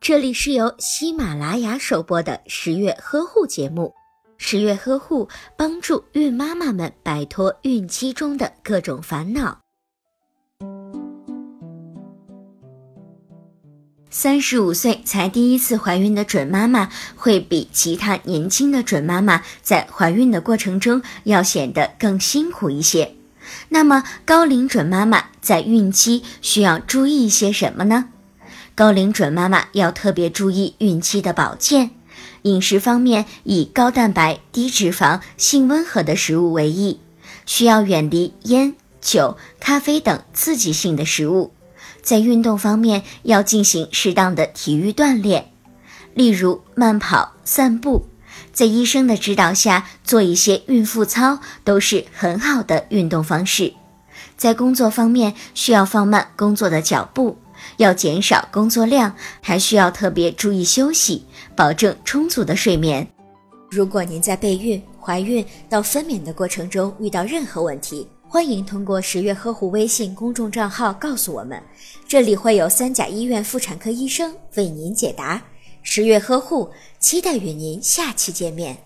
这里是由喜马拉雅首播的十月呵护节目。十月呵护帮助孕妈妈们摆脱孕期中的各种烦恼。三十五岁才第一次怀孕的准妈妈，会比其他年轻的准妈妈在怀孕的过程中要显得更辛苦一些。那么，高龄准妈妈在孕期需要注意些什么呢？高龄准妈妈要特别注意孕期的保健，饮食方面以高蛋白、低脂肪、性温和的食物为宜，需要远离烟、酒、咖啡等刺激性的食物。在运动方面要进行适当的体育锻炼，例如慢跑、散步，在医生的指导下做一些孕妇操都是很好的运动方式。在工作方面需要放慢工作的脚步，要减少工作量，还需要特别注意休息，保证充足的睡眠。如果您在备孕、怀孕到分娩的过程中遇到任何问题，欢迎通过十月呵护微信公众账号告诉我们，这里会有三甲医院妇产科医生为您解答。十月呵护，期待与您下期见面。